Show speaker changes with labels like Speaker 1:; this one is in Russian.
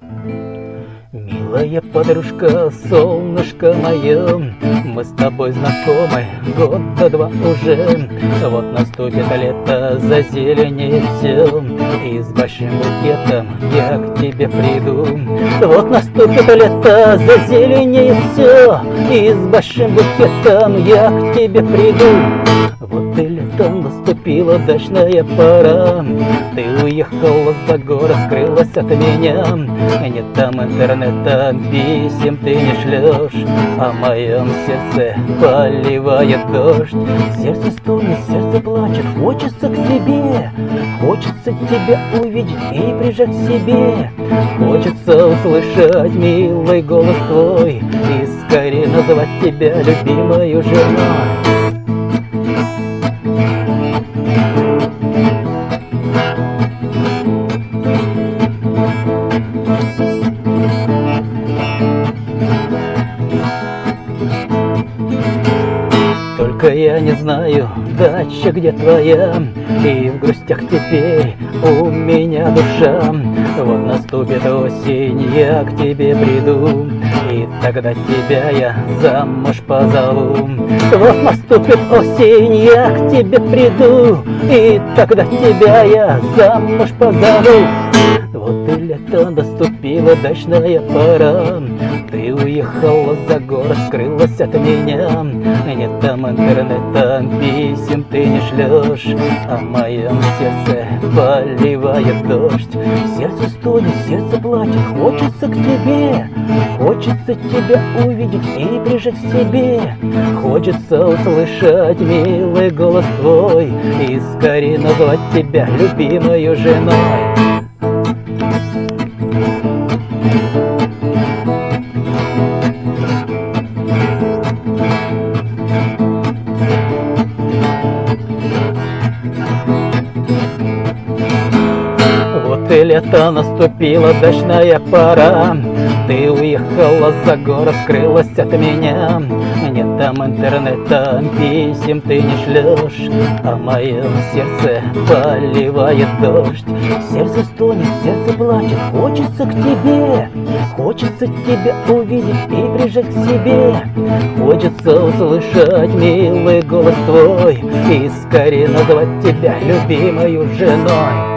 Speaker 1: Милая подружка, солнышко мое, Мы с тобой знакомы года два уже. Вот наступит лето, зазеленеет все, И с большим букетом я к тебе приду. Вот наступит лето, зазеленеет все, И с большим букетом я к тебе приду. Вот и лето наступила дачная пора. Ты уехала за город, скрылась от меня. Нет там интернета, писем ты не шлешь А в моем сердце поливает дождь. Сердце стонет, сердце плачет, хочется к тебе. Хочется тебя увидеть и прижать к себе. Хочется услышать милый голос твой И скорее назвать тебя любимою женой Только я не знаю, дача где твоя И в грустях теперь у меня душа. Вот наступит осень, я к тебе приду И тогда тебя я замуж позову. Вот наступит осень, я к тебе приду И тогда тебя я замуж позову. Вот и лето наступила дачная пора уехала за город, скрылась от меня. Нет там интернета, писем ты не шлешь А в моем сердце поливает дождь. Сердце стонет, сердце плачет, хочется к тебе. Хочется тебя увидеть и прижать к себе. Хочется услышать милый голос твой И скорее назвать тебя любимою женой лето наступила дачная пора. Ты уехала за город, скрылась от меня. Нет там интернета, писем ты не шлешь А в моем сердце поливает дождь. Сердце стонет, сердце плачет, хочется к тебе. Хочется тебя увидеть и прижать к себе. Хочется услышать милый голос твой И скорее назвать тебя любимою женой